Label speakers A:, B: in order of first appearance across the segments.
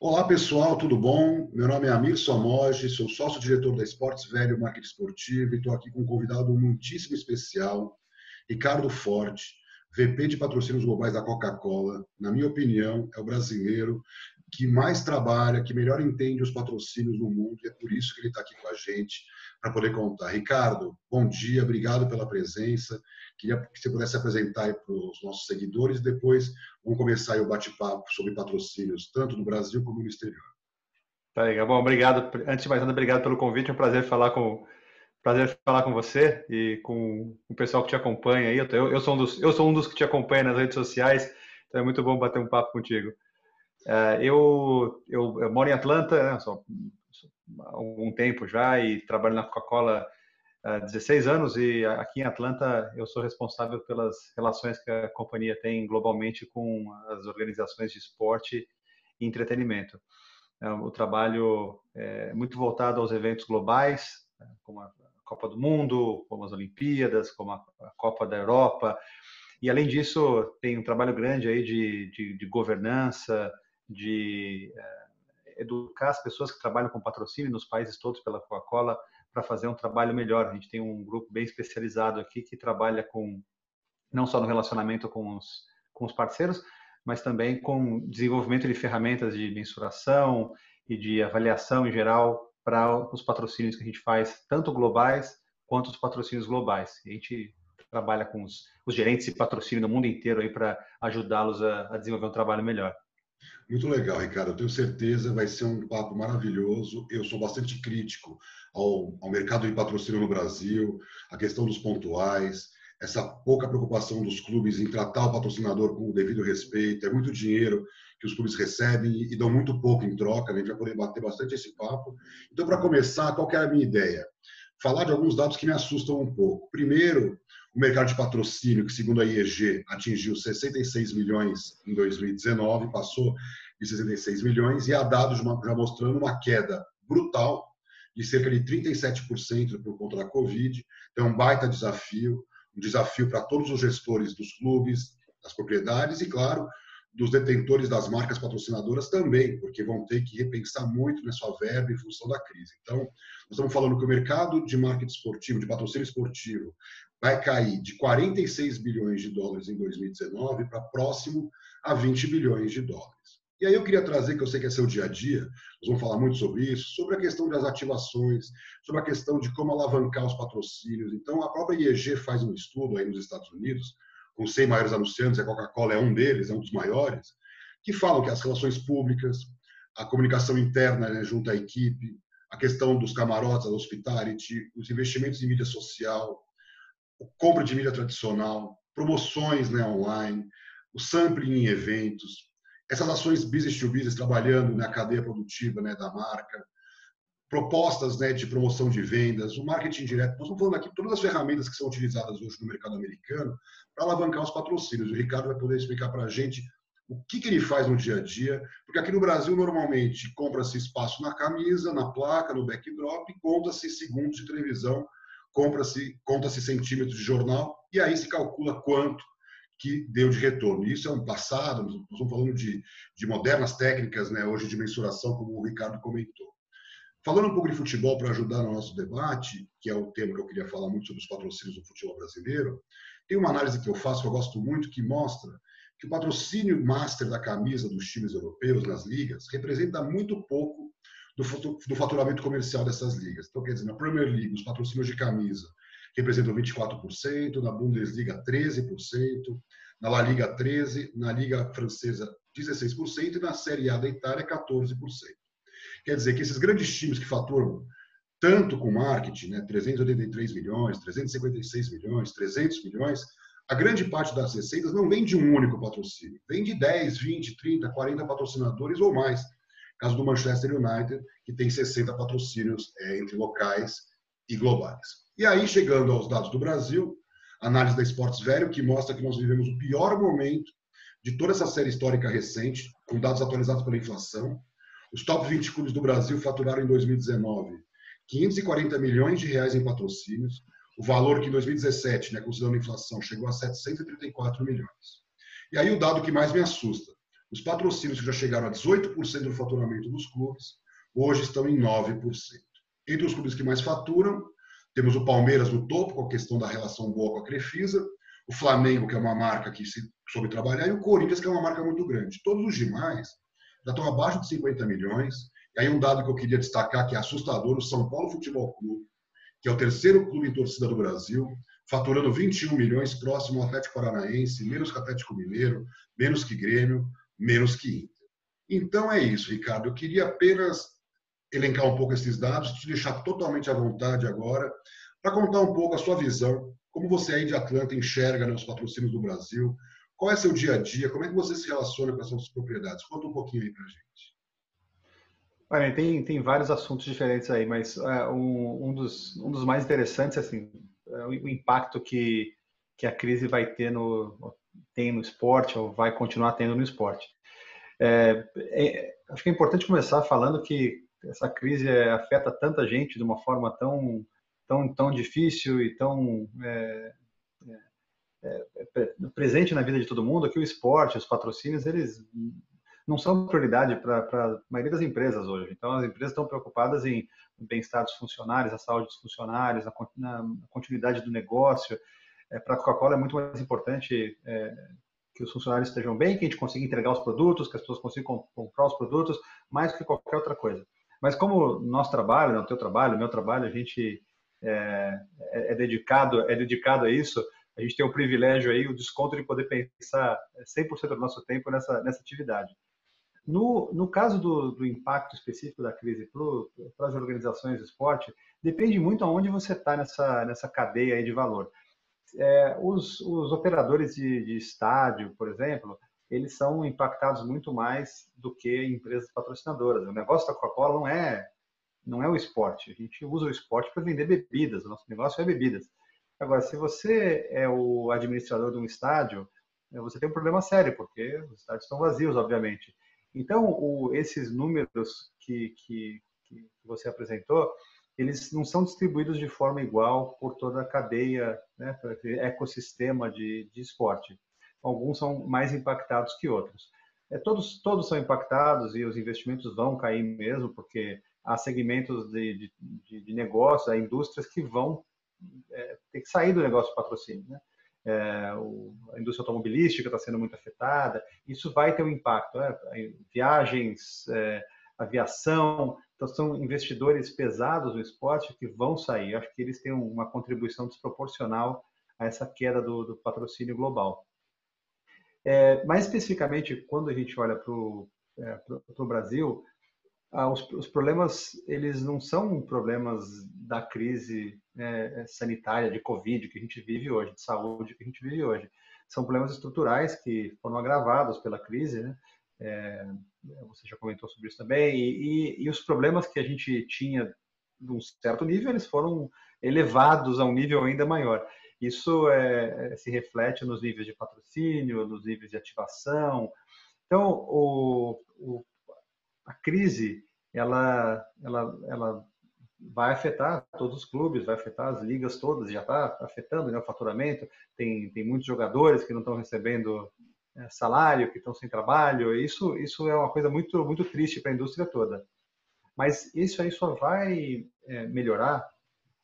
A: Olá pessoal, tudo bom? Meu nome é Amir Somoge, sou sócio-diretor da Esportes Velho Marketing Esportivo e estou aqui com um convidado muitíssimo especial, Ricardo Forte, VP de Patrocínios Globais da Coca-Cola. Na minha opinião, é o brasileiro que mais trabalha, que melhor entende os patrocínios no mundo e é por isso que ele está aqui com a gente para poder contar. Ricardo, bom dia, obrigado pela presença. Queria que você pudesse apresentar para os nossos seguidores. Depois vamos começar o bate-papo sobre patrocínios, tanto no Brasil como no exterior.
B: Tá legal. Bom, obrigado. Antes de mais nada, obrigado pelo convite. É um prazer falar com prazer falar com você e com o pessoal que te acompanha aí. Eu, eu, sou um dos, eu sou um dos que te acompanha nas redes sociais, então é muito bom bater um papo contigo. É, eu, eu, eu, moro em Atlanta né, só, há algum tempo já e trabalho na Coca-Cola 16 anos e aqui em Atlanta eu sou responsável pelas relações que a companhia tem globalmente com as organizações de esporte e entretenimento. É, o trabalho é muito voltado aos eventos globais, né, como a Copa do Mundo, como as Olimpíadas, como a Copa da Europa. E além disso, tem um trabalho grande aí de, de, de governança, de é, educar as pessoas que trabalham com patrocínio nos países todos pela Coca-Cola para fazer um trabalho melhor. A gente tem um grupo bem especializado aqui que trabalha com não só no relacionamento com os, com os parceiros, mas também com desenvolvimento de ferramentas de mensuração e de avaliação em geral para os patrocínios que a gente faz, tanto globais quanto os patrocínios globais. A gente trabalha com os, os gerentes de patrocínio no mundo inteiro aí para ajudá-los a, a desenvolver um trabalho melhor.
A: Muito legal, Ricardo. Eu tenho certeza vai ser um papo maravilhoso. Eu sou bastante crítico ao, ao mercado de patrocínio no Brasil, a questão dos pontuais, essa pouca preocupação dos clubes em tratar o patrocinador com o devido respeito. É muito dinheiro que os clubes recebem e dão muito pouco em troca. A gente vai poder bater bastante esse papo. Então, para começar, qual é a minha ideia? Falar de alguns dados que me assustam um pouco. Primeiro, o mercado de patrocínio, que segundo a IEG atingiu 66 milhões em 2019, passou de 66 milhões, e há dados já mostrando uma queda brutal de cerca de 37% por conta da Covid. Então, é um baita desafio, um desafio para todos os gestores dos clubes, das propriedades e, claro, dos detentores das marcas patrocinadoras também, porque vão ter que repensar muito na sua verba em função da crise. Então, nós estamos falando que o mercado de marketing esportivo, de patrocínio esportivo, vai cair de 46 bilhões de dólares em 2019 para próximo a 20 bilhões de dólares. E aí eu queria trazer, que eu sei que é seu dia a dia, nós vamos falar muito sobre isso, sobre a questão das ativações, sobre a questão de como alavancar os patrocínios. Então, a própria IEG faz um estudo aí nos Estados Unidos, com 100 maiores anunciantes, a Coca-Cola é um deles, é um dos maiores, que falam que as relações públicas, a comunicação interna né, junto à equipe, a questão dos camarotes, a hospitality, os investimentos em mídia social, compra de mídia tradicional, promoções né, online, o sampling em eventos, essas ações business to business trabalhando na cadeia produtiva né, da marca, propostas né, de promoção de vendas, o marketing direto. Nós estamos falando aqui todas as ferramentas que são utilizadas hoje no mercado americano para alavancar os patrocínios. O Ricardo vai poder explicar para a gente o que, que, ele faz no dia a dia, porque aqui no Brasil, normalmente, compra-se espaço na camisa, na placa, no backdrop, conta-se segundos de televisão compra-se, conta-se centímetros de jornal e aí se calcula quanto que deu de retorno. Isso é um passado, nós estamos falando de, de modernas técnicas, né, hoje de mensuração, como o Ricardo comentou. Falando um pouco de futebol para ajudar no nosso debate, que é o tema que eu queria falar muito sobre os patrocínios do futebol brasileiro, tem uma análise que eu faço, que eu gosto muito, que mostra que o patrocínio master da camisa dos times europeus nas ligas representa muito pouco do faturamento comercial dessas ligas. Então, quer dizer, na Premier League, os patrocínios de camisa representam 24%, na Bundesliga 13%, na La Liga 13%, na Liga Francesa 16% e na Série A da Itália 14%. Quer dizer que esses grandes times que faturam tanto com marketing, né, 383 milhões, 356 milhões, 300 milhões, a grande parte das receitas não vem de um único patrocínio, vem de 10, 20, 30, 40 patrocinadores ou mais Caso do Manchester United, que tem 60 patrocínios é, entre locais e globais. E aí, chegando aos dados do Brasil, análise da Esportes Velho, que mostra que nós vivemos o pior momento de toda essa série histórica recente, com dados atualizados pela inflação. Os top 20 clubes do Brasil faturaram em 2019 540 milhões de reais em patrocínios, o valor que em 2017, né, considerando a inflação, chegou a 734 milhões. E aí o dado que mais me assusta, Os patrocínios que já chegaram a 18% do faturamento dos clubes, hoje estão em 9%. Entre os clubes que mais faturam, temos o Palmeiras no topo, com a questão da relação boa com a Crefisa, o Flamengo, que é uma marca que se soube trabalhar, e o Corinthians, que é uma marca muito grande. Todos os demais já estão abaixo de 50 milhões. E aí um dado que eu queria destacar, que é assustador, o São Paulo Futebol Clube, que é o terceiro clube em torcida do Brasil, faturando 21 milhões, próximo ao Atlético Paranaense, menos que Atlético Mineiro, menos que Grêmio, menos que Inter. Então é isso, Ricardo. Eu queria apenas elencar um pouco esses dados, te deixar totalmente à vontade agora, para contar um pouco a sua visão, como você aí de Atlanta enxerga né, os patrocínios do Brasil, qual é seu dia a dia, como é que você se relaciona com essas propriedades? Conta um pouquinho aí para a gente.
B: Olha, tem, tem vários assuntos diferentes aí, mas uh, um, um, dos, um dos mais interessantes, assim, é o, o impacto que, que a crise vai ter no, tem no esporte, ou vai continuar tendo no esporte. É, é, acho que é importante começar falando que essa crise afeta tanta gente de uma forma tão tão tão difícil e tão é, é, é, presente na vida de todo mundo que o esporte, os patrocínios, eles não são prioridade para a maioria das empresas hoje. Então, as empresas estão preocupadas em bem-estar dos funcionários, a saúde dos funcionários, na, na continuidade do negócio. É, para a Coca-Cola é muito mais importante é, que os funcionários estejam bem, que a gente consiga entregar os produtos, que as pessoas consigam comprar os produtos, mais do que qualquer outra coisa. Mas como nosso trabalho, né, o teu trabalho, o meu trabalho, a gente é, é, é, dedicado, é dedicado a isso, a gente tem o privilégio aí, o desconto de poder pensar 100% do nosso tempo nessa, nessa atividade. No, no caso do, do impacto específico da crise para as organizações de esporte, depende muito aonde você está nessa, nessa cadeia aí de valor. É, os, os operadores de, de estádio, por exemplo, eles são impactados muito mais do que empresas patrocinadoras. O negócio da Coca-Cola não é não é o esporte. A gente usa o esporte para vender bebidas. O nosso negócio é bebidas. Agora, se você é o administrador de um estádio, eh, você tem um problema sério, porque os estádios estão vazios, obviamente. Então, o, esses números que, que, que você apresentou, eles não são distribuídos de forma igual por toda a cadeia, né, ecossistema de, de esporte alguns são mais impactados que outros. É, todos, todos são impactados e os investimentos vão cair mesmo, porque há segmentos de, de, de negócios, há indústrias que vão é, ter que sair do negócio de patrocínio. Né? É, o, a indústria automobilística está sendo muito afetada, isso vai ter um impacto. Né? Viagens, é, aviação, então são investidores pesados no esporte que vão sair. Acho que eles têm uma contribuição desproporcional a essa queda do, do patrocínio global. É, mais especificamente, quando a gente olha para o é, Brasil, ah, os, os, problemas eles não são problemas da crise é, sanitária de Covid que a gente vive hoje, de saúde que a gente vive hoje. São problemas estruturais que foram agravados pela crise, né? É, você já comentou sobre isso também, e, e, os problemas que a gente tinha de um certo nível, eles foram elevados a um nível ainda maior. Isso é, é, se reflete nos níveis de patrocínio, nos níveis de ativação. Então, o, o, a crise ela, ela, ela vai afetar todos os clubes, vai afetar as ligas todas, já está afetando né, o faturamento. Tem, tem muitos jogadores que não estão recebendo salário, que estão sem trabalho. Isso, isso é uma coisa muito, muito triste para a indústria toda. Mas isso aí só vai é, melhorar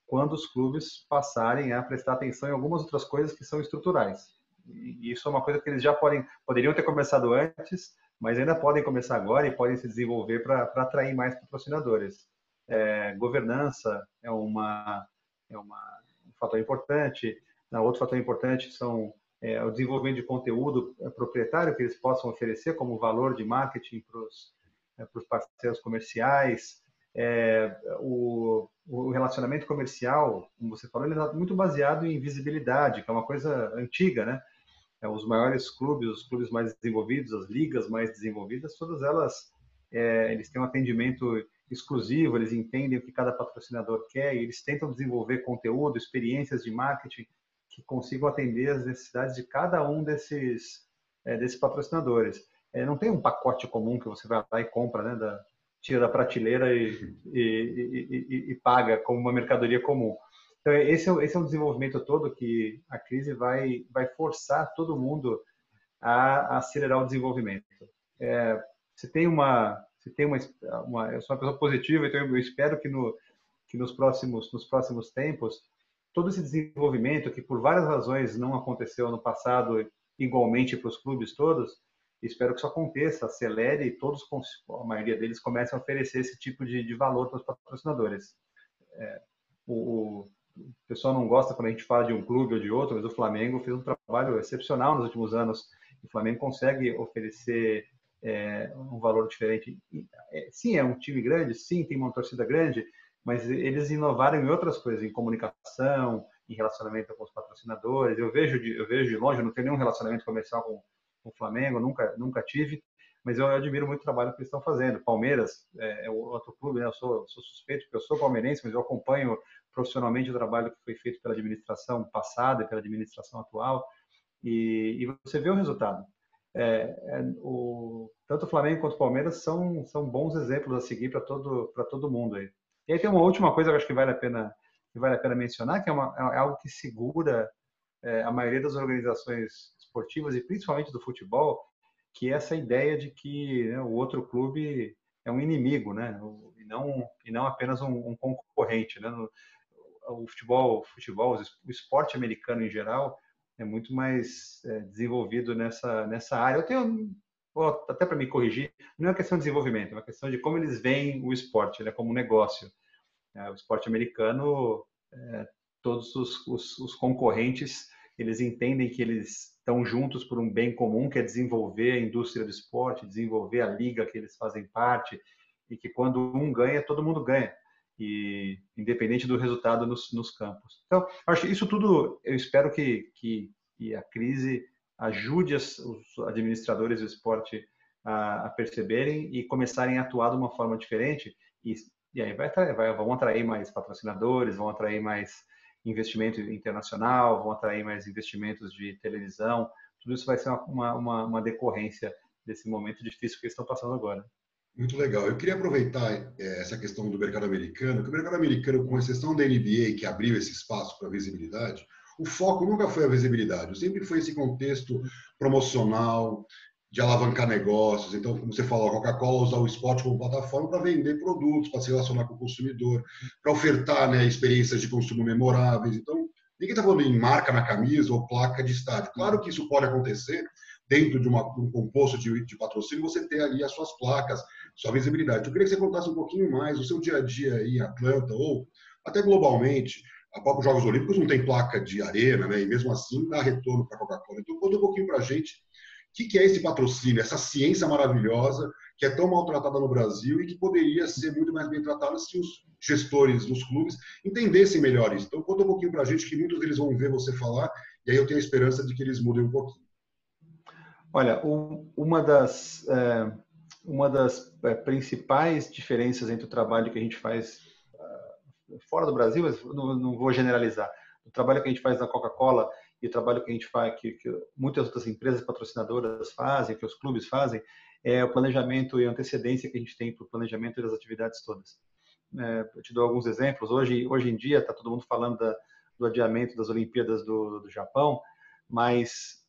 B: quando os clubes passarem a prestar atenção em algumas outras coisas que são estruturais. E isso é uma coisa que eles já podem, poderiam ter começado antes, mas ainda podem começar agora e podem se desenvolver para atrair mais patrocinadores. É, governança é, uma, é uma, um fator importante. Outro fator importante são é, o desenvolvimento de conteúdo proprietário que eles possam oferecer como valor de marketing para os é, parceiros comerciais, é, o, o, relacionamento comercial, como você falou, ele é muito baseado em visibilidade, que é uma coisa antiga, né? É, os maiores clubes, os clubes mais desenvolvidos, as ligas mais desenvolvidas, todas elas, é, eles têm um atendimento exclusivo, eles entendem o que cada patrocinador quer e eles tentam desenvolver conteúdo, experiências de marketing que consigam atender as necessidades de cada um desses, é, desses patrocinadores. É, não tem um pacote comum que você vai lá e compra, né, da, tira da prateleira e, e, e, e, paga como uma mercadoria comum. Então, esse é, esse é um desenvolvimento todo que a crise vai, vai forçar todo mundo a, a acelerar o desenvolvimento. é, você tem uma, você tem uma, uma, eu sou uma pessoa positiva, então eu espero que, no, que nos próximos, nos próximos tempos, todo esse desenvolvimento que por várias razões não aconteceu no passado igualmente para os clubes todos, espero que isso aconteça, acelere e todos, a maioria deles, comecem a oferecer esse tipo de, de valor para os patrocinadores. É, o, o pessoal não gosta quando a gente fala de um clube ou de outro, mas o Flamengo fez um trabalho excepcional nos últimos anos. O Flamengo consegue oferecer é, um valor diferente. É, sim, é um time grande, sim, tem uma torcida grande, mas eles inovaram em outras coisas, em comunicação, em relacionamento com os patrocinadores. Eu vejo de, eu vejo de longe, eu não tenho nenhum relacionamento comercial com, com o Flamengo, nunca, nunca tive, mas eu admiro muito o trabalho que eles estão fazendo. Palmeiras é, é outro clube, né? eu sou, sou suspeito porque eu sou palmeirense, mas eu acompanho profissionalmente o trabalho que foi feito pela administração passada e pela administração atual, e, e você vê o resultado. É, é, o, tanto o Flamengo quanto o Palmeiras são, são bons exemplos a seguir para todo, todo mundo aí. E aí tem uma última coisa que eu acho que vale a pena, que vale a pena mencionar, que é, uma, é algo que segura é, a maioria das organizações esportivas e principalmente do futebol, que é essa ideia de que né, o outro clube é um inimigo, né? E não, e não apenas um, um concorrente, né? O futebol, o futebol, o esporte americano em geral é muito mais é, desenvolvido nessa nessa área. Eu tenho até para me corrigir, não é uma questão de desenvolvimento, é uma questão de como eles veem o esporte, né, como um negócio. É, o esporte americano, é, todos os, os, os, concorrentes, eles entendem que eles estão juntos por um bem comum, que é desenvolver a indústria do esporte, desenvolver a liga que eles fazem parte, e que quando um ganha, todo mundo ganha, e independente do resultado nos, nos campos. Então, acho isso tudo, eu espero que, que, que a crise ajude as, os administradores do esporte a, a, perceberem e começarem a atuar de uma forma diferente. E, e aí vai, vai, vão atrair mais patrocinadores, vão atrair mais investimento internacional, vão atrair mais investimentos de televisão. Tudo isso vai ser uma, uma, uma decorrência desse momento difícil que eles estão passando agora.
A: Muito legal. Eu queria aproveitar é, essa questão do mercado americano, que o mercado americano, com exceção da NBA, que abriu esse espaço para visibilidade, o foco nunca foi a visibilidade, sempre foi esse contexto promocional, de alavancar negócios. Então, como você falou, a Coca-Cola usa o esporte como plataforma para vender produtos, para se relacionar com o consumidor, para ofertar né, experiências de consumo memoráveis. Então, ninguém está falando em marca na camisa ou placa de estádio. Claro que isso pode acontecer dentro de, uma, um composto de, de, patrocínio, você ter ali as suas placas, sua visibilidade. Eu queria que você contasse um pouquinho mais o seu dia a dia aí em Atlanta ou até globalmente, a própria Jogos Olímpicos não tem placa de arena, né? E mesmo assim dá retorno para a Coca-Cola. Então conta um pouquinho para a gente o que, que é esse patrocínio, essa ciência maravilhosa que é tão maltratada no Brasil e que poderia ser muito mais bem tratada se os gestores dos clubes entendessem melhor isso. Então conta um pouquinho para a gente que muitos deles vão ver você falar e aí eu tenho a esperança de que eles mudem um pouquinho.
B: Olha, uma das é, uma das é, principais diferenças entre o trabalho que a gente faz fora do Brasil, mas não, não vou generalizar. O trabalho que a gente faz na Coca-Cola e o trabalho que a gente faz, que, que, muitas outras empresas patrocinadoras fazem, que os clubes fazem, é o planejamento e antecedência que a gente tem para o planejamento das atividades todas. É, eu te dou alguns exemplos. Hoje, hoje em dia, está todo mundo falando da, do adiamento das Olimpíadas do, do Japão, mas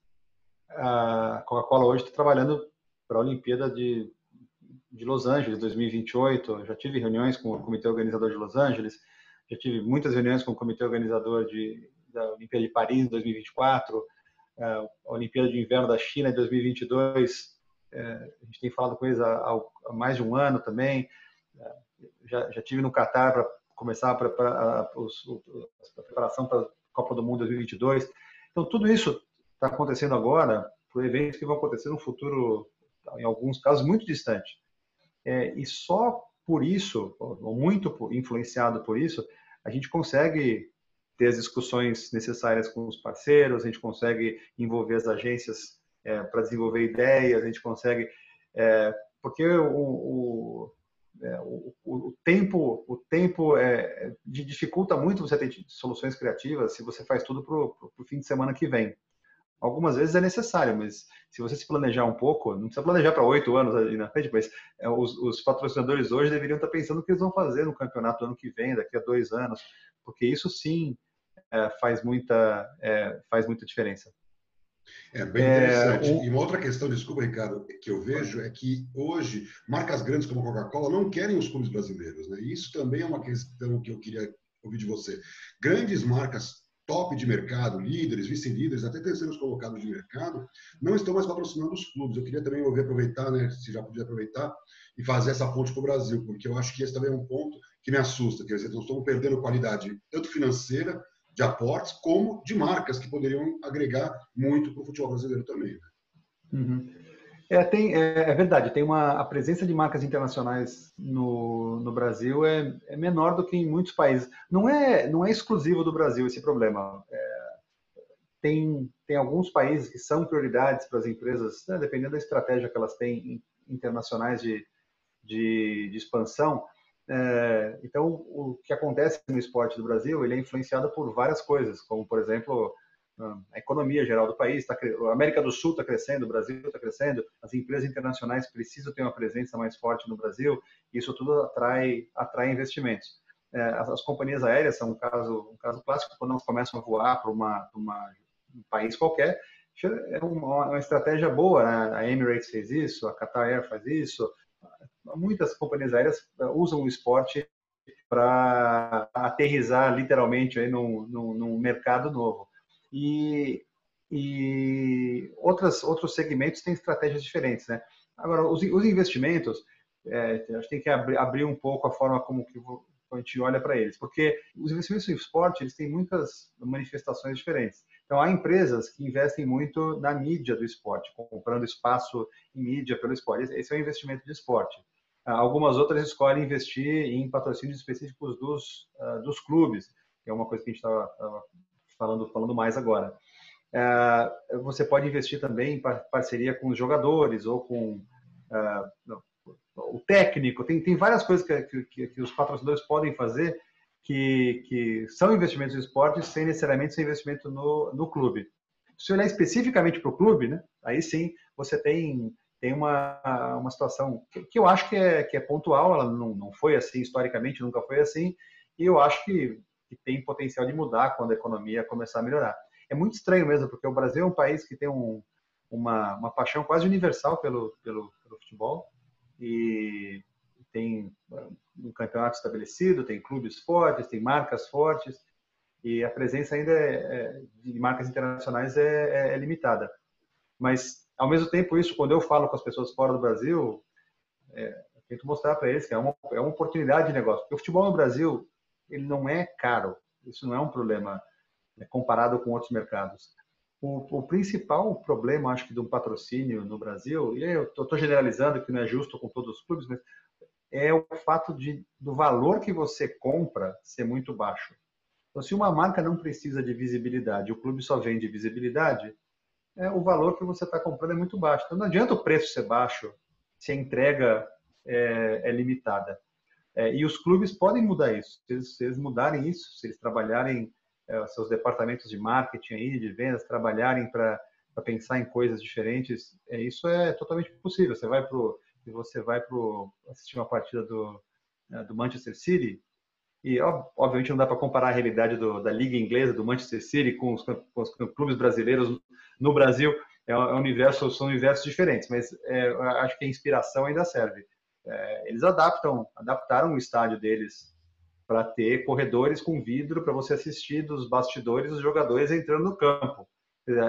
B: a Coca-Cola hoje está trabalhando para a Olimpíada de, de Los Angeles 2028. Eu já tive reuniões com o comitê organizador de Los Angeles já tive muitas reuniões com o comitê organizador de, da Olimpíada de Paris em 2024, é, a Olimpíada de Inverno da China em 2022. É, a gente tem falado com eles há, há mais de um ano também. É, já, já tive no Catar para começar a, preparar, a preparação para a Copa do Mundo 2022. Então, tudo isso está acontecendo agora por eventos que vão acontecer no futuro, em alguns casos, muito distante. É, e só por isso, ou muito influenciado por isso, a gente consegue ter as discussões necessárias com os parceiros, a gente consegue envolver as agências é, para desenvolver ideias, a gente consegue. É, porque o, o, é, o, o, tempo, o tempo é, dificulta muito você ter soluções criativas se você faz tudo para o fim de semana que vem. Algumas vezes é necessário, mas se você se planejar um pouco, não precisa planejar para oito anos ali na frente, mas é, os, os, patrocinadores hoje deveriam estar pensando o que eles vão fazer no campeonato do ano que vem, daqui a dois anos, porque isso sim é, faz, muita, é, faz muita diferença.
A: É bem interessante. É. E uma outra questão, desculpa, Ricardo, que eu vejo é que hoje marcas grandes como a Coca-Cola não querem os clubes brasileiros. Né? E isso também é uma questão que eu queria ouvir de você. Grandes marcas top de mercado, líderes, vice-líderes, até terceiros colocados de mercado, não estão mais patrocinando os clubes. Eu queria também ouvir, aproveitar, né, se já podia aproveitar, e fazer essa ponte para o Brasil, porque eu acho que esse também é um ponto que me assusta. Quer dizer, nós estamos perdendo qualidade tanto financeira, de aportes, como de marcas que poderiam agregar muito para o futebol brasileiro também. Né?
B: Uhum. É, tem, é, é, verdade, tem uma, a presença de marcas internacionais no, no Brasil é, é, menor do que em muitos países. Não é, não é exclusivo do Brasil esse problema. É, tem, tem alguns países que são prioridades para as empresas, né, dependendo da estratégia que elas têm internacionais de, de, de expansão. É, então, o que acontece no esporte do Brasil, ele é influenciado por várias coisas, como, por exemplo, a economia geral do país, tá, a América do Sul está crescendo, o Brasil está crescendo, as empresas internacionais precisam ter uma presença mais forte no Brasil, isso tudo atrai, atrai investimentos. É, as, as, companhias aéreas são um caso, um caso clássico, quando elas começam a voar para um país qualquer, é uma, uma estratégia boa, né? a Emirates fez isso, a Qatar Air faz isso, muitas companhias aéreas é, usam o esporte para aterrizar literalmente aí num, num, num mercado novo e, e outras, outros segmentos têm estratégias diferentes, né? Agora, os, os investimentos, é, gente tem que abrir, abrir um pouco a forma como que a gente olha para eles, porque os investimentos em esporte eles têm muitas manifestações diferentes. Então, há empresas que investem muito na mídia do esporte, comprando espaço em mídia pelo esporte. Esse é o investimento de esporte. Algumas outras escolhem investir em patrocínios específicos dos, uh, dos clubes, que é uma coisa que a gente estava falando, falando mais agora. É, você pode investir também em parceria com os jogadores ou com é, o técnico. Tem, tem várias coisas que, que, que os patrocinadores podem fazer que, que são investimentos em esporte sem necessariamente ser investimento no, no clube. Se olhar especificamente para o clube, né, aí sim você tem, tem uma, uma situação que, que, eu acho que é, que é pontual, ela não, não foi assim historicamente, nunca foi assim, e eu acho que que tem potencial de mudar quando a economia começar a melhorar. É muito estranho mesmo, porque o Brasil é um país que tem um, uma, uma paixão quase universal pelo, pelo, pelo futebol e tem um campeonato estabelecido, tem clubes fortes, tem marcas fortes e a presença ainda é, é, de marcas internacionais é, é, é, limitada. Mas, ao mesmo tempo, isso, quando eu falo com as pessoas fora do Brasil, é, eu tento mostrar para eles que é uma, é uma oportunidade de negócio. Porque o futebol no Brasil ele não é caro. Isso não é um problema né, comparado com outros mercados. O, o, principal problema, acho que, do patrocínio no Brasil, e eu estou generalizando que não é justo com todos os clubes, mas é o fato de, do valor que você compra ser muito baixo. Então, se uma marca não precisa de visibilidade, o clube só vende visibilidade, é, o valor que você está comprando é muito baixo. Então, não adianta o preço ser baixo se a entrega é, é limitada. É, e os clubes podem mudar isso. Se eles, se eles mudarem isso, se eles trabalharem é, seus departamentos de marketing aí, de vendas, trabalharem para pensar em coisas diferentes, é, isso é totalmente possível. Você vai pro você vai pro assistir uma partida do é, do Manchester City e obviamente não dá para comparar a realidade do, da liga inglesa do Manchester City com os, com os clubes brasileiros no Brasil. É, é um universo, são universos diferentes, mas é, acho que a inspiração ainda serve é, eles adaptam, adaptaram o estádio deles para ter corredores com vidro para você assistir dos bastidores os jogadores entrando no campo.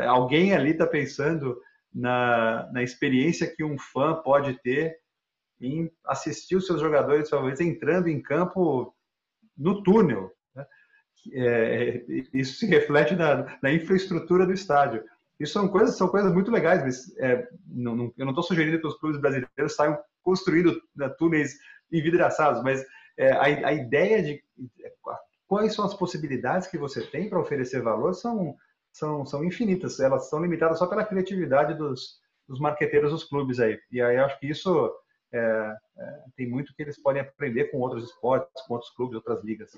B: Alguém ali está pensando na, na experiência que um fã pode ter em assistir os seus jogadores talvez entrando em campo no túnel. Né? É, isso se reflete na, na, infraestrutura do estádio. Isso são coisas, são coisas muito legais, mas é, não, não, eu não estou sugerindo que os clubes brasileiros saiam construindo né, túneis envidraçados, mas é, a, a, ideia de quais são as possibilidades que você tem para oferecer valor são, são, são infinitas. Elas são limitadas só pela criatividade dos, dos marqueteiros dos clubes aí. E aí acho que isso é, é, tem muito que eles podem aprender com outros esportes, com outros clubes, outras ligas.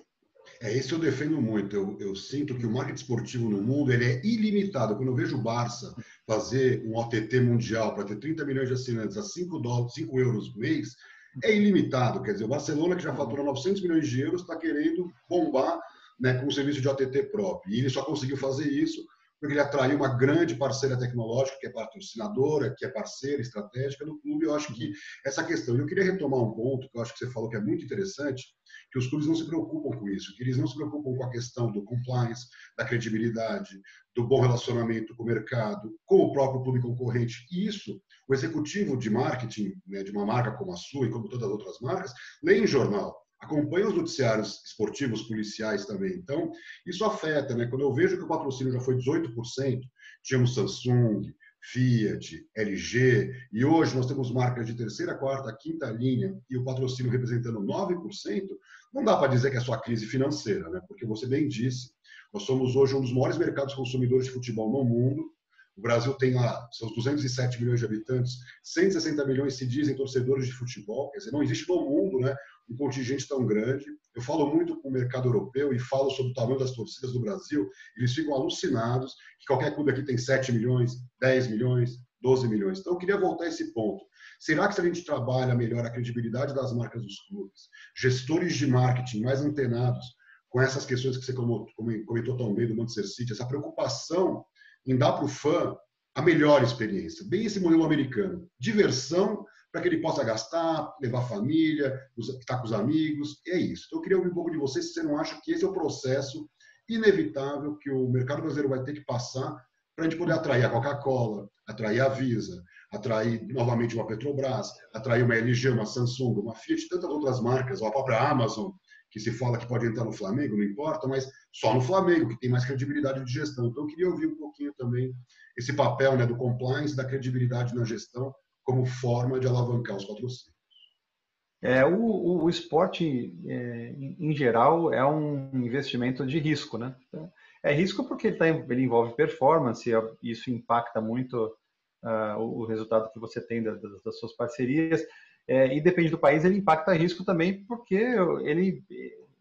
A: É, isso eu defendo muito. Eu, eu, sinto que o marketing esportivo no mundo ele é ilimitado. Quando eu vejo o Barça fazer um OTT mundial para ter 30 milhões de assinantes a 5, dólares, 5 euros por mês, é ilimitado. Quer dizer, o Barcelona, que já fatura 900 milhões de euros, está querendo bombar né, com o serviço de OTT próprio. E ele só conseguiu fazer isso porque ele atraiu uma grande parceira tecnológica, que é patrocinadora, que é parceira estratégica do clube. Eu acho que essa questão. Eu queria retomar um ponto que eu acho que você falou que é muito interessante, que os clubes não se preocupam com isso, que eles não se preocupam com a questão do compliance, da credibilidade, do bom relacionamento com o mercado, com o próprio clube concorrente. E isso, o executivo de marketing né, de uma marca como a sua e como todas as outras marcas, lê em jornal acompanha os noticiários esportivos policiais também. Então, isso afeta, né? Quando eu vejo que o patrocínio já foi 18%, tínhamos Samsung, Fiat, LG, e hoje nós temos marcas de terceira, quarta, quinta linha e o patrocínio representando 9%, não dá para dizer que é só a crise financeira, né? Porque você bem disse, nós somos hoje um dos maiores mercados consumidores de futebol no mundo. O Brasil tem lá seus 207 milhões de habitantes, 160 milhões se dizem torcedores de futebol, quer dizer, não existe no mundo, né? um contingente tão grande. Eu falo muito com o mercado europeu e falo sobre o tamanho das torcidas do Brasil. Eles ficam alucinados que qualquer clube aqui tem 7 milhões, 10 milhões, 12 milhões. Então, eu queria voltar a esse ponto. Será que se a gente trabalha melhor a credibilidade das marcas dos clubes, gestores de marketing mais antenados com essas questões que você comentou tão bem do Manchester City, essa preocupação em dar para o fã a melhor experiência, bem esse modelo americano, diversão para que ele possa gastar, levar a família, estar com os amigos. é isso. Então, eu queria ouvir um pouco de vocês se você não acha que esse é o processo inevitável que o mercado brasileiro vai ter que passar para a gente poder atrair a Coca-Cola, atrair a Visa, atrair novamente uma Petrobras, atrair uma LG, uma Samsung, uma Fiat, tantas outras marcas, ou a própria Amazon, que se fala que pode entrar no Flamengo, não importa, mas só no Flamengo, que tem mais credibilidade de gestão. Então, eu queria ouvir um pouquinho também esse papel né, do compliance, da credibilidade na gestão, como forma de alavancar os patrocínios.
B: É, o, o esporte, é, em geral, é um investimento de risco, né? Então, é risco porque ele, tá, ele envolve performance, isso impacta muito uh, o resultado que você tem das, das suas parcerias. É, e depende do país, ele impacta risco também porque ele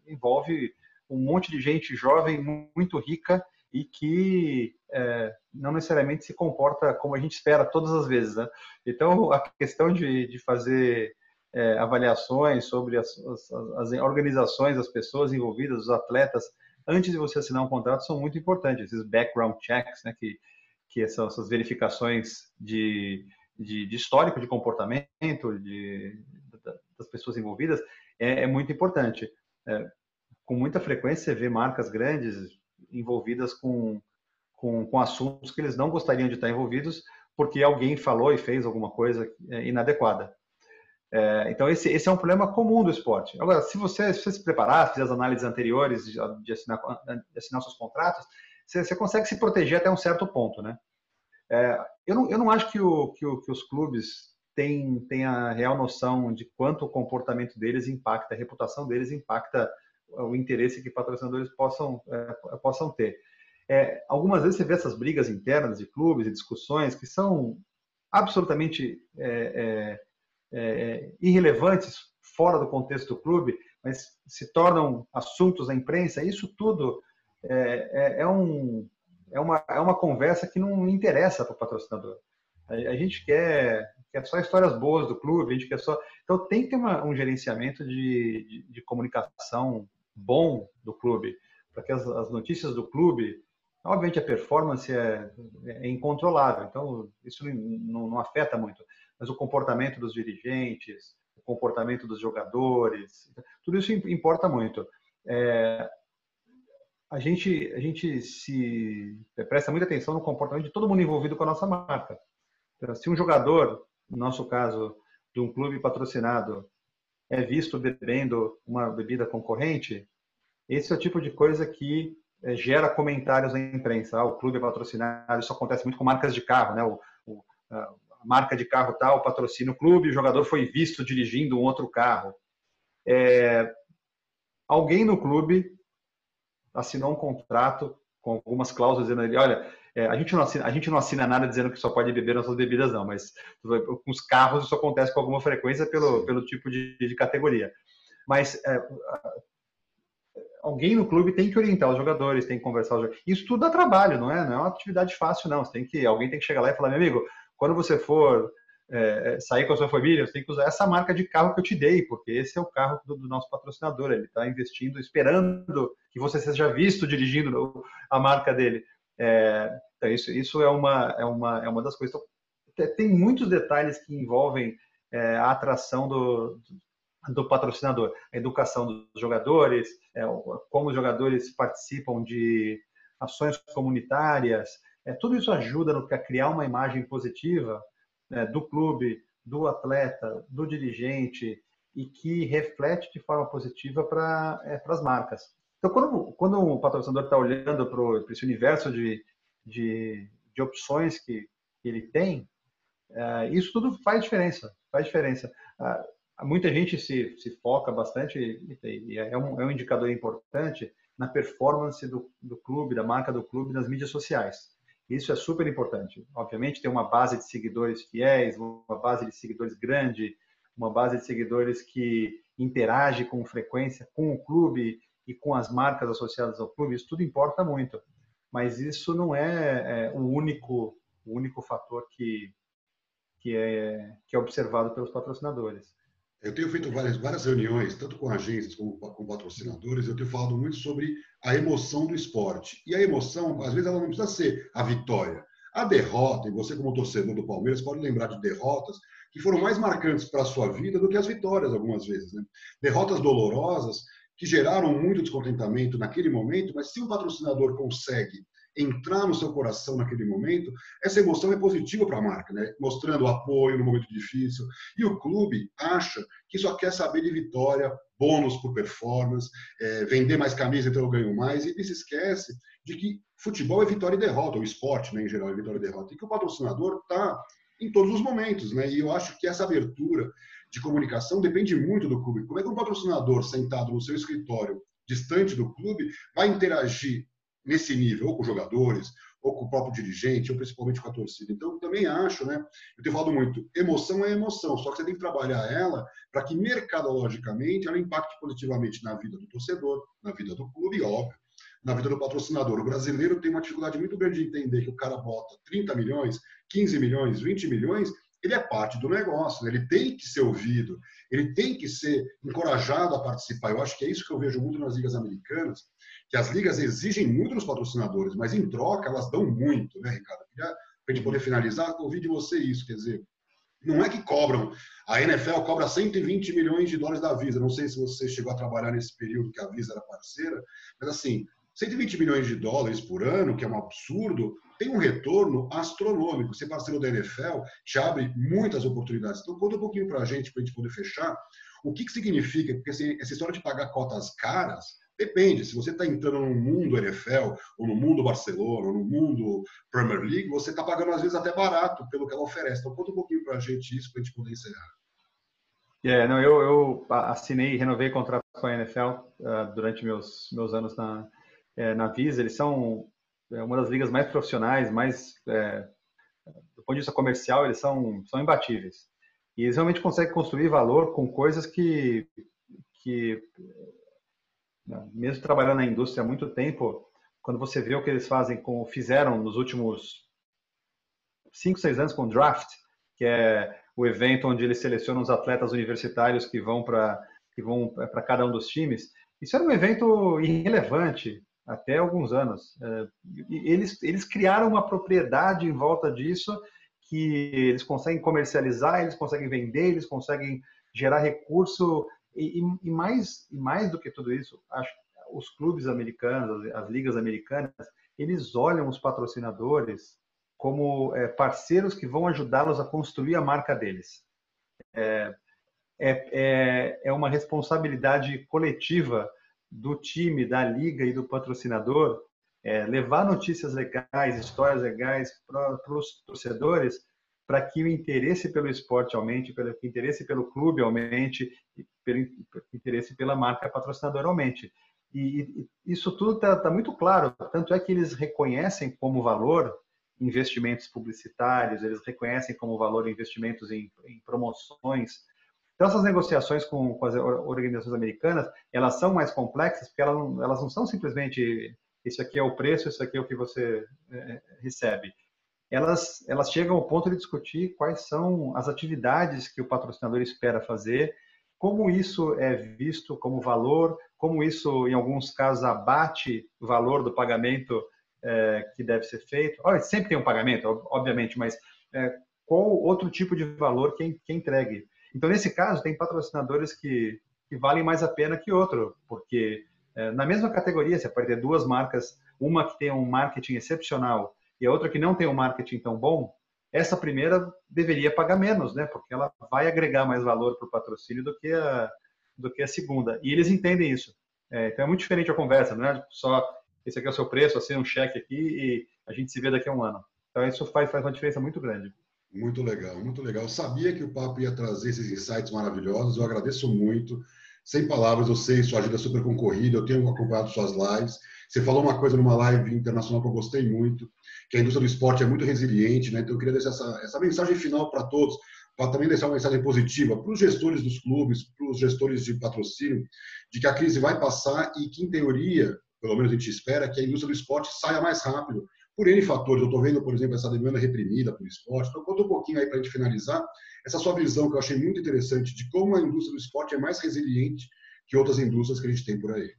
B: envolve um monte de gente jovem, muito rica e que é, não necessariamente se comporta como a gente espera todas as vezes. Né? Então, a questão de, de fazer é, avaliações sobre as, as, as, organizações, as pessoas envolvidas, os atletas, antes de você assinar um contrato, são muito importantes. Esses background checks, né, que, que são essas verificações de, de, de histórico de comportamento de, das pessoas envolvidas, é, é muito importante. É, com muita frequência, você vê marcas grandes envolvidas com com, com assuntos que eles não gostariam de estar envolvidos porque alguém falou e fez alguma coisa é, inadequada. É, então, esse, esse é um problema comum do esporte. Agora, se você, se, você se preparar, fizer as análises anteriores de, assinar, de assinar seus contratos, você, você, consegue se proteger até um certo ponto. Né? É, eu, não, eu não acho que, o, que, o, que os clubes têm, têm a real noção de quanto o comportamento deles impacta, a reputação deles impacta o interesse que patrocinadores possam, é, possam ter. É, algumas vezes você vê essas brigas internas de clubes e discussões que são absolutamente é, é, é, irrelevantes fora do contexto do clube, mas se tornam assuntos da imprensa. Isso tudo é, é, é um, é, uma, é uma conversa que não interessa para o patrocinador. A, a, gente quer, quer só histórias boas do clube, a gente quer só. Então tem que ter uma, um gerenciamento de, de, de, comunicação bom do clube, para que as, as notícias do clube Obviamente a performance é, é incontrolável, então isso não, não, afeta muito. Mas o comportamento dos dirigentes, o comportamento dos jogadores, tudo isso importa muito. É, a gente a gente se presta muita atenção no comportamento de todo mundo envolvido com a nossa marca. Então, se um jogador, no nosso caso, de um clube patrocinado, é visto bebendo uma bebida concorrente, esse é o tipo de coisa que é, gera comentários na imprensa. Ah, o clube é patrocinado, isso acontece muito com marcas de carro, né? O, o, a marca de carro tal patrocina o clube, o jogador foi visto dirigindo um outro carro. É, alguém no clube assinou um contrato com algumas cláusulas dizendo ele, olha, é, a, gente não assina, a gente não assina nada dizendo que só pode beber nossas bebidas, não, mas com os carros isso acontece com alguma frequência pelo, pelo tipo de, de categoria. Mas é, alguém no clube tem que orientar os jogadores, tem que conversar os jogadores. Isso tudo dá trabalho, não é? Não é uma atividade fácil, não. Você tem que, alguém tem que chegar lá e falar, meu amigo, quando você for é, é, sair com a sua família, você tem que usar essa marca de carro que eu te dei, porque esse é o carro do, do nosso patrocinador. Ele está investindo, esperando que você seja visto dirigindo a marca dele. É, então isso, isso é, uma, é, uma, é uma das coisas. Então, tem muitos detalhes que envolvem é, a atração do, do patrocinador, a educação dos jogadores, é, como os jogadores participam de ações comunitárias, é, tudo isso ajuda no, a criar uma imagem positiva né, do clube, do atleta, do dirigente e que reflete de forma positiva para é, as marcas. Então, quando, quando o patrocinador está olhando para esse universo de, de, de opções que, ele tem, é, isso tudo faz diferença. Faz diferença. Ah, muita gente se, se foca bastante, e é um, é um indicador importante, na performance do, do clube, da marca do clube nas mídias sociais. Isso é super importante. Obviamente, tem uma base de seguidores fiéis, uma base de seguidores grande, uma base de seguidores que interage com frequência com o clube e com as marcas associadas ao clube. Isso tudo importa muito. Mas isso não é, é o único, o único fator que, que, é, que é observado pelos patrocinadores.
A: Eu tenho feito várias, várias reuniões, tanto com agências como com patrocinadores, eu tenho falado muito sobre a emoção do esporte. E a emoção, às vezes, ela não precisa ser a vitória. A derrota, e você como torcedor do Palmeiras pode lembrar de derrotas que foram mais marcantes para a sua vida do que as vitórias, algumas vezes. Né? Derrotas dolorosas que geraram muito descontentamento naquele momento, mas se um patrocinador consegue entrar no seu coração naquele momento, essa emoção é positiva para a marca, né? mostrando apoio no momento difícil. E o clube acha que só quer saber de vitória, bônus por performance, é, vender mais camisa, então eu ganho mais, e se esquece de que futebol é vitória e derrota, o esporte né, em geral é vitória e derrota, e que o patrocinador está em todos os momentos. Né? E eu acho que essa abertura de comunicação depende muito do clube. Como é que um patrocinador sentado no seu escritório, distante do clube, vai interagir nesse nível, ou com jogadores, ou com o próprio dirigente, ou principalmente com a torcida. Então, também acho, né? Eu tenho falado muito, emoção é emoção, só que você tem que trabalhar ela para que mercadologicamente ela impacte positivamente na vida do torcedor, na vida do clube, óbvio, na vida do patrocinador. O brasileiro tem uma dificuldade muito grande de entender que o cara bota 30 milhões, 15 milhões, 20 milhões, ele é parte do negócio, né? ele tem que ser ouvido, ele tem que ser encorajado a participar. Eu acho que é isso que eu vejo muito nas ligas americanas, que as ligas exigem muito dos patrocinadores, mas em troca elas dão muito, né, Ricardo? Para a gente poder finalizar, ouvi de você isso, quer dizer, não é que cobram, a NFL cobra 120 milhões de dólares da Visa, não sei se você chegou a trabalhar nesse período que a Visa era parceira, mas assim, 120 milhões de dólares por ano, que é um absurdo, tem um retorno astronômico. Ser parceiro da NFL te abre muitas oportunidades. Então, conta um pouquinho para a gente, para a gente poder fechar, o que, que significa, porque assim, essa história de pagar cotas caras, Depende, se você está entrando no mundo NFL, ou no mundo Barcelona, ou no mundo Premier League, você está pagando às vezes até barato pelo que ela oferece. Então conta um pouquinho para a gente isso, para a gente poder encerrar.
B: É, não, eu, eu assinei e renovei contrato com a NFL uh, ah, durante meus, meus anos na, é, na Visa. Eles são é, uma das ligas mais profissionais, mais é, do ponto de vista comercial, eles são, são imbatíveis. E eles realmente conseguem construir valor com coisas que, que mesmo trabalhando na indústria há muito tempo, quando você vê o que eles fazem com, fizeram nos últimos 5, 6 anos com o draft, que é o evento onde eles selecionam os atletas universitários que vão para que vão para cada um dos times. Isso era um evento irrelevante até alguns anos. É, eles eles criaram uma propriedade em volta disso que eles conseguem comercializar, eles conseguem vender, eles conseguem gerar recurso e, e, mais, e mais do que tudo isso, acho os clubes americanos, as, as ligas americanas, eles olham os patrocinadores como é, parceiros que vão ajudá-los a construir a marca deles. É, é, é, é uma responsabilidade coletiva do time, da liga e do patrocinador é, levar notícias legais, histórias legais para os torcedores para que o interesse pelo esporte aumente, pelo interesse pelo clube aumente, pelo interesse pela marca patrocinadora aumente. E, isso tudo está tá muito claro. Tanto é que eles reconhecem como valor investimentos publicitários, eles reconhecem como valor investimentos em, em promoções. Então, essas negociações com, com, as organizações americanas, elas são mais complexas, porque elas não, elas não são simplesmente isso aqui é o preço, isso aqui é o que você é, recebe elas, elas chegam ao ponto de discutir quais são as atividades que o patrocinador espera fazer, como isso é visto como valor, como isso, em alguns casos, abate o valor do pagamento é, que deve ser feito. Oh, sempre tem um pagamento, obviamente, mas é, qual outro tipo de valor que, que entregue? Então, nesse caso, tem patrocinadores que, que valem mais a pena que outro, porque é, na mesma categoria, você pode ter duas marcas, uma que tem um marketing excepcional e a outra que não tem um marketing tão bom, essa primeira deveria pagar menos, né? Porque ela vai agregar mais valor para o patrocínio do que a do que a segunda. E eles entendem isso. É, então é muito diferente a conversa, não é só esse aqui é o seu preço, assina um cheque aqui e a gente se vê daqui a um ano. Então isso faz, faz uma diferença muito grande.
A: Muito legal, muito legal. Eu sabia que o papo ia trazer esses insights maravilhosos. Eu agradeço muito. Sem palavras, eu sei, sua agenda é super concorrida, eu tenho acompanhado suas lives. Você falou uma coisa numa live internacional que eu gostei muito, que a indústria do esporte é muito resiliente, né? Então eu queria deixar essa, essa mensagem final para todos, para também deixar uma mensagem positiva para os gestores dos clubes, para os gestores de patrocínio, de que a crise vai passar e que, em teoria, pelo menos a gente espera, que a indústria do esporte saia mais rápido, por N fatores. Eu estou vendo, por exemplo, essa demanda reprimida pelo esporte. Então, conta um pouquinho aí para a gente finalizar essa sua visão, que eu achei muito interessante, de como a indústria do esporte é mais resiliente que outras indústrias que a gente tem por aí.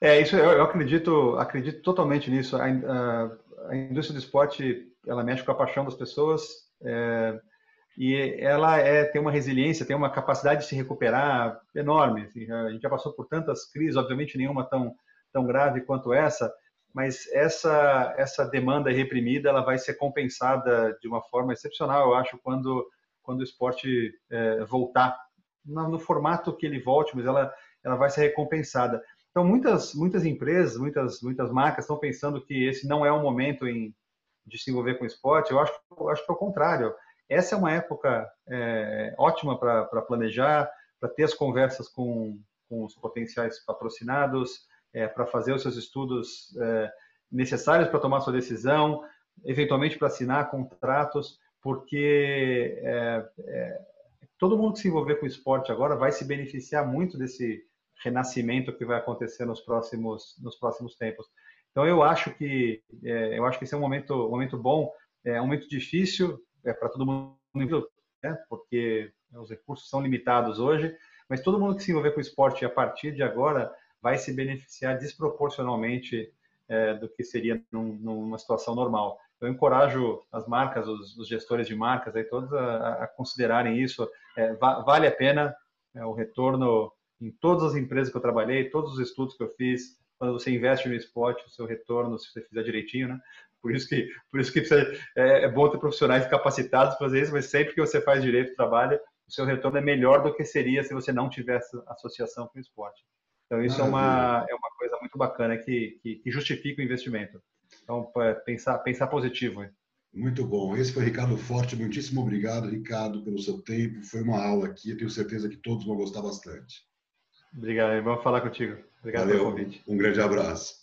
B: É, isso eu, eu acredito, acredito totalmente nisso. A, a, a, indústria do esporte, ela mexe com a paixão das pessoas é, e ela é, tem uma resiliência, tem uma capacidade de se recuperar enorme. Assim, a gente já passou por tantas crises, obviamente nenhuma tão, tão grave quanto essa, mas essa, essa demanda reprimida ela vai ser compensada de uma forma excepcional, eu acho, quando, quando o esporte é, voltar no, no formato que ele volte, mas ela, ela vai ser recompensada. Então, muitas, muitas empresas, muitas, muitas marcas estão pensando que esse não é o momento em, de se envolver com esporte. Eu acho, eu acho que é o contrário. Essa é uma época é, ótima para planejar, para ter as conversas com, com os potenciais patrocinados, é, para fazer os seus estudos é, necessários para tomar sua decisão, eventualmente para assinar contratos, porque é, é, todo mundo que se envolver com esporte agora vai se beneficiar muito desse renascimento que vai acontecer nos próximos nos próximos tempos. Então eu acho que é, eu acho que esse é um momento um momento bom, é um momento difícil é, para todo mundo, né? porque os recursos são limitados hoje, mas todo mundo que se envolver com o esporte a partir de agora vai se beneficiar desproporcionalmente é, do que seria num, numa situação normal. Eu encorajo as marcas, os, os gestores de marcas, aí todos a, a considerarem isso. É, va vale a pena é, o retorno em todas as empresas que eu trabalhei, todos os estudos que eu fiz, quando você investe no esporte, o seu retorno, se você fizer direitinho, né? Por isso que, por isso que é, é bom ter profissionais capacitados para fazer isso, mas sempre que você faz direito o trabalho, o seu retorno é melhor do que seria se você não tivesse associação com o esporte. Então, isso é uma, é uma coisa muito bacana que, que, que justifica o investimento. Então, pensar, pensar positivo.
A: Muito bom. Esse foi Ricardo Forte. Muitíssimo obrigado, Ricardo, pelo seu tempo. Foi uma aula aqui. Eu tenho certeza que todos vão gostar bastante.
B: Obrigado. Vamos falar contigo. Obrigado
A: Valeu.
B: pelo convite.
A: Um grande abraço.